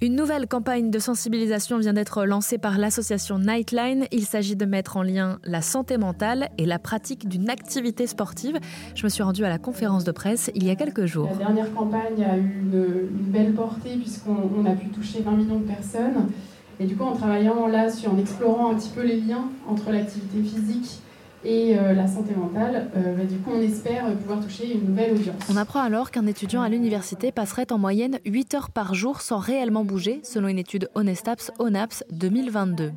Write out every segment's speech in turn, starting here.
Une nouvelle campagne de sensibilisation vient d'être lancée par l'association Nightline. Il s'agit de mettre en lien la santé mentale et la pratique d'une activité sportive. Je me suis rendue à la conférence de presse il y a quelques jours. La dernière campagne a eu une, belle portée puisqu'on a pu toucher 20 millions de personnes. Et du coup, en travaillant là, en explorant un petit peu les liens entre l'activité physique et euh, la santé mentale, euh, bah, du coup, on espère pouvoir toucher une nouvelle audience. On apprend alors qu'un étudiant à l'université passerait en moyenne 8 heures par jour sans réellement bouger, selon une étude Honestaps ONAPS 2022.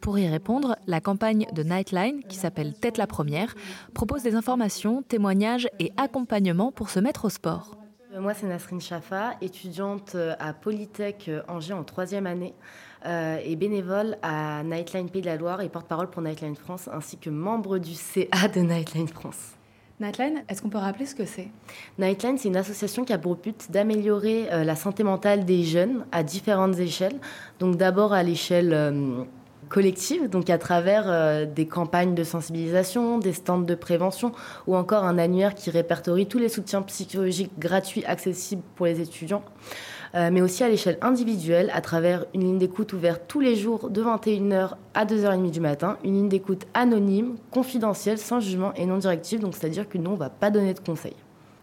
Pour y répondre, la campagne de Nightline, qui s'appelle Tête la première, propose des informations, témoignages et accompagnements pour se mettre au sport. Euh, moi, c'est Nasrine Chafa, étudiante à Polytech Angers en troisième année. Euh, et bénévole à Nightline Pays de la Loire et porte-parole pour Nightline France, ainsi que membre du CA de Nightline France. Nightline, est-ce qu'on peut rappeler ce que c'est? Nightline, c'est une association qui a pour but d'améliorer euh, la santé mentale des jeunes à différentes échelles. Donc d'abord à l'échelle euh, collective, donc à travers des campagnes de sensibilisation, des stands de prévention ou encore un annuaire qui répertorie tous les soutiens psychologiques gratuits accessibles pour les étudiants. Euh, mais aussi à l'échelle individuelle, à travers une ligne d'écoute ouverte tous les jours de 21h à 2h30 du matin, une ligne d'écoute anonyme, confidentielle, sans jugement et non directive, donc c'est-à-dire que nous, on ne va pas donner de conseils.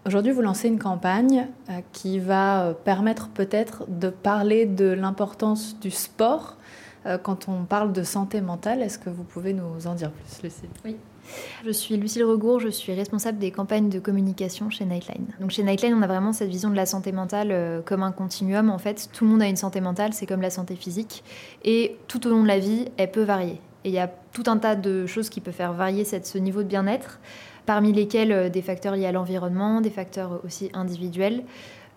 Aujourd'hui, vous lancez une campagne euh, qui va euh, permettre peut-être de parler de l'importance du sport quand on parle de santé mentale. Est-ce que vous pouvez nous en dire plus, Lucie? Oui. Je suis Lucille Regour, je suis responsable des campagnes de communication chez Nightline. Donc chez Nightline, on a vraiment cette vision de la santé mentale euh, comme un continuum. En fait, tout le monde a une santé mentale, c'est comme la santé physique. Et tout au long de la vie, elle peut varier. Et il y a tout un tas de choses qui peuvent faire varier ce niveau de bien-être, parmi lesquels euh, des facteurs liés à l'environnement, des facteurs aussi individuels.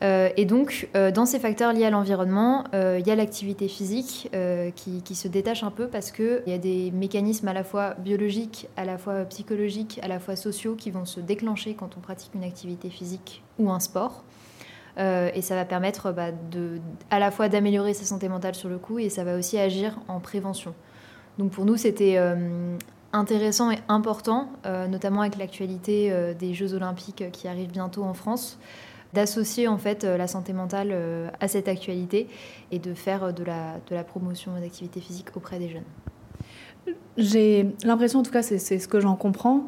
Euh, et donc, euh, dans ces facteurs liés à l'environnement, euh, il y a l'activité physique qui, se détache un peu parce qu'il y a des mécanismes à la fois biologiques, à la fois psychologiques, à la fois sociaux qui vont se déclencher quand on pratique une activité physique ou un sport. et ça va permettre bah, à la fois d'améliorer sa santé mentale sur le coup et ça va aussi agir en prévention. Donc pour nous, c'était intéressant et important, notamment avec l'actualité des Jeux olympiques qui arrivent bientôt en France d'associer en fait euh, la santé mentale euh, à cette actualité et de faire euh, de la, de la promotion d'activité physique auprès des jeunes. J'ai l'impression, en tout cas, c'est ce que j'en comprends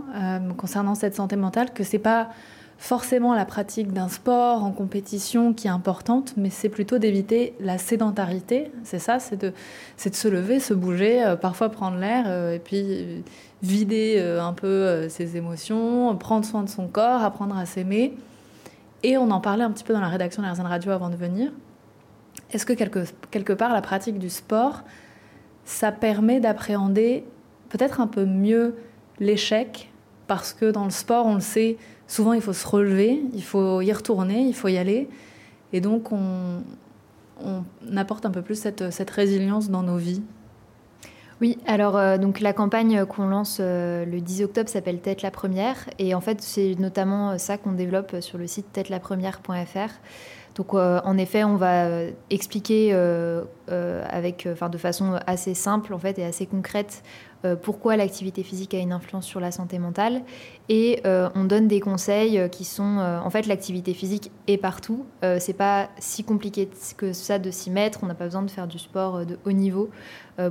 concernant cette santé mentale, que c'est pas forcément la pratique d'un sport en compétition qui est importante, mais c'est plutôt d'éviter la sédentarité. C'est ça, c'est de, de se lever, se bouger, parfois prendre l'air et puis vider un peu ses émotions, prendre soin de son corps, apprendre à s'aimer. Et on en parlait un petit peu dans la rédaction de la Radio avant de venir. Est-ce que quelque, quelque part, la pratique du sport, ça permet d'appréhender peut-être un peu mieux l'échec? Parce que dans le sport, on le sait, souvent il faut se relever, il faut y retourner, il faut y aller. Et donc, on, on apporte un peu plus cette, cette résilience dans nos vies. Oui, alors euh, donc la campagne qu'on lance euh, le 10 octobre s'appelle Tête la première et en fait c'est notamment euh, ça qu'on développe sur le site tête-la-première.fr. Donc en effet, on va expliquer avec, de façon assez simple en fait et assez concrète pourquoi l'activité physique a une influence sur la santé mentale. Et euh, on donne des conseils euh, qui sont, en fait, l'activité physique est partout. c'est pas si compliqué que ça de s'y mettre. On n'a pas besoin de faire du sport de haut niveau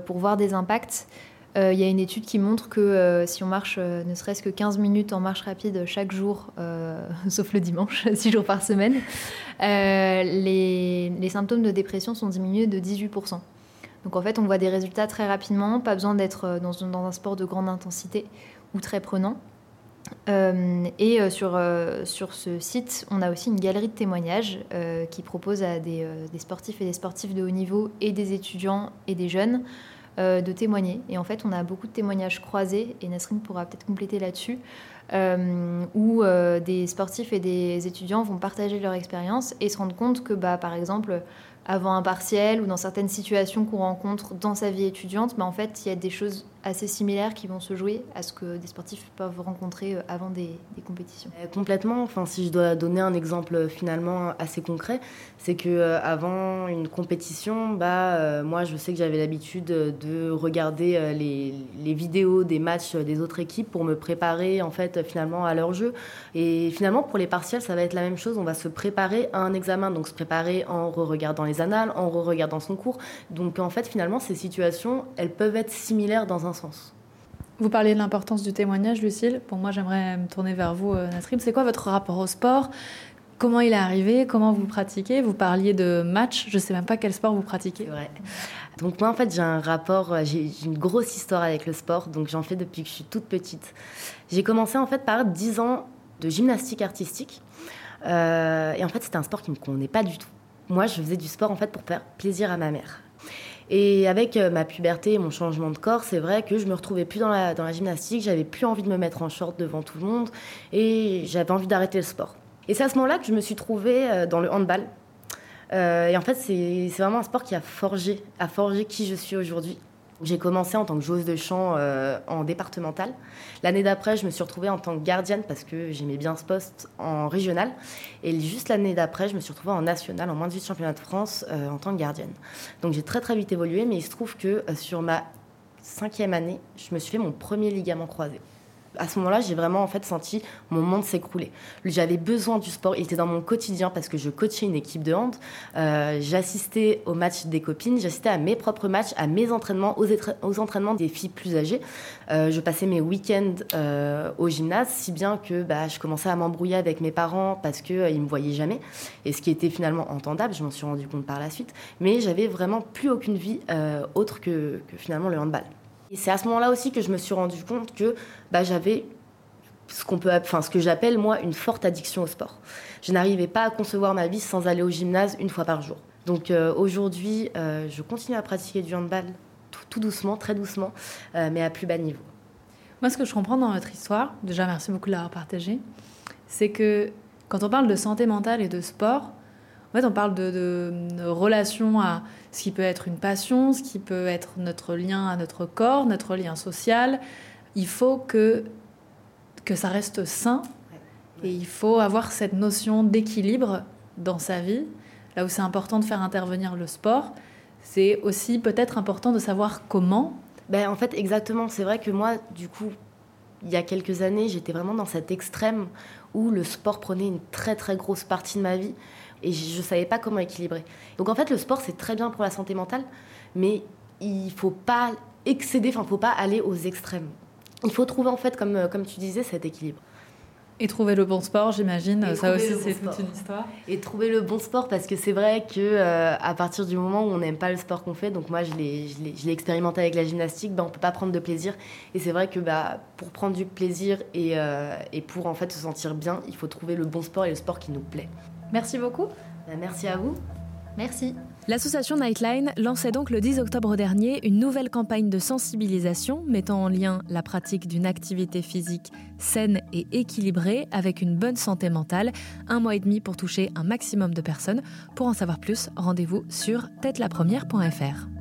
pour voir des impacts. Il y a une étude qui montre que si on marche ne serait-ce que 15 minutes en marche rapide chaque jour, sauf le dimanche, 6 jours par semaine, les, symptômes de dépression sont diminués de 18%. Donc en fait, on voit des résultats très rapidement, pas besoin d'être euh, dans, un sport de grande intensité ou très prenant. Euh, et euh, sur, ce site, on a aussi une galerie de témoignages qui propose à des, sportifs et des sportifs de haut niveau et des étudiants et des jeunes de témoigner. Et en fait, on a beaucoup de témoignages croisés, et Nasrine pourra peut-être compléter là-dessus, où des sportifs et des étudiants vont partager leur expérience et se rendre compte que, bah, par exemple, avant un partiel ou dans certaines situations qu'on rencontre dans sa vie étudiante, en fait, il y a des choses assez similaires qui vont se jouer à ce que des sportifs peuvent rencontrer euh, avant des, compétitions. Euh, complètement. Enfin, si je dois donner un exemple euh, finalement assez concret, c'est que avant une compétition, bah, moi, je sais que j'avais l'habitude de regarder les, les, vidéos des matchs des autres équipes pour me préparer en fait finalement à leur jeu. Et finalement, pour les partiels, ça va être la même chose. On va se préparer à un examen, donc se préparer en re-regardant les les annales, en re-regardant son cours. Donc en fait, finalement, ces situations, elles peuvent être similaires dans un sens. Vous parliez de l'importance du témoignage, Lucille. Pour moi, j'aimerais me tourner vers vous, euh, Nasrim. C'est quoi votre rapport au sport? Comment il est arrivé? Comment vous pratiquez? Vous parliez de match. Je ne sais même pas quel sport vous pratiquez. Ouais. Donc moi, en fait, j'ai un rapport, euh, j'ai une grosse histoire avec le sport. Donc j'en fais depuis que je suis toute petite. J'ai commencé en fait par 10 ans de gymnastique artistique. Euh, et en fait, c'était un sport qui ne me convenait pas du tout. Moi, je faisais du sport en fait pour faire plaisir à ma mère. Et avec euh, ma puberté et mon changement de corps, c'est vrai que je me retrouvais plus dans la, gymnastique, j'avais plus envie de me mettre en short devant tout le monde et j'avais envie d'arrêter le sport. Et c'est à ce moment-là que je me suis trouvée euh, dans le handball. Euh, et en fait, c'est vraiment un sport qui a forgé, a forgé qui je suis aujourd'hui. J'ai commencé en tant que joueuse de chant euh, en départemental. L'année d'après, je me suis retrouvée en tant que gardienne parce que j'aimais bien ce poste en régional. Et juste l'année d'après, je me suis retrouvée en national, en moins de 8 championnats de France, euh, en tant que gardienne. Donc j'ai très très vite évolué, mais il se trouve que euh, sur ma cinquième année, je me suis fait mon premier ligament croisé à ce moment-là, j'ai vraiment en fait senti mon monde s'écrouler. J'avais besoin du sport, il était dans mon quotidien parce que je coachais une équipe de hand. Euh, j'assistais aux matchs des copines, j'assistais à mes propres matchs, à mes entraînements, aux, entraînements des filles plus âgées. Euh, je passais mes week-ends euh, au gymnase, si bien que bah, je commençais à m'embrouiller avec mes parents parce qu'ils ne me voyaient jamais. Et ce qui était finalement entendable, je m'en suis rendu compte par la suite. Mais j'avais vraiment plus aucune vie autre que, que finalement le handball. Et c'est à ce moment-là aussi que je me suis rendu compte que bah, j'avais ce qu'on ce que j'appelle moi une forte addiction au sport. Je n'arrivais pas à concevoir ma vie sans aller au gymnase une fois par jour. Donc euh, aujourd'hui, euh, je continue à pratiquer du handball tout, doucement, très doucement, euh, mais à plus bas niveau. Moi, ce que je comprends dans votre histoire, déjà merci beaucoup de l'avoir partagé, c'est que quand on parle de santé mentale et de sport, en fait, on parle de, de, relation à ce qui peut être une passion, ce qui peut être notre lien à notre corps, notre lien social. Il faut que, que ça reste sain et il faut avoir cette notion d'équilibre dans sa vie. Là où c'est important de faire intervenir le sport, c'est aussi peut-être important de savoir comment. Ben, en fait, exactement. C'est vrai que moi, du coup, il y a quelques années, j'étais vraiment dans cet extrême où le sport prenait une très très grosse partie de ma vie et je ne savais pas comment équilibrer. Donc en fait, le sport, c'est très bien pour la santé mentale, mais il ne faut pas excéder, enfin, il ne faut pas aller aux extrêmes. Il faut trouver, en fait, comme, comme tu disais, cet équilibre. Et trouver le bon sport, j'imagine, ça aussi c'est toute une histoire. Et trouver le bon sport parce que c'est vrai que euh, à partir du moment où on n'aime pas le sport qu'on fait, donc moi je l'ai expérimenté avec la gymnastique, ben, on peut pas prendre de plaisir. Et c'est vrai que bah, pour prendre du plaisir et, euh, et pour en fait se sentir bien, il faut trouver le bon sport et le sport qui nous plaît. Merci beaucoup. Ben, merci à vous. Merci. L'association Nightline lançait donc le 10 octobre dernier une nouvelle campagne de sensibilisation mettant en lien la pratique d'une activité physique saine et équilibrée avec une bonne santé mentale. Un mois et demi pour toucher un maximum de personnes. Pour en savoir plus, rendez-vous sur tête-la-première.fr.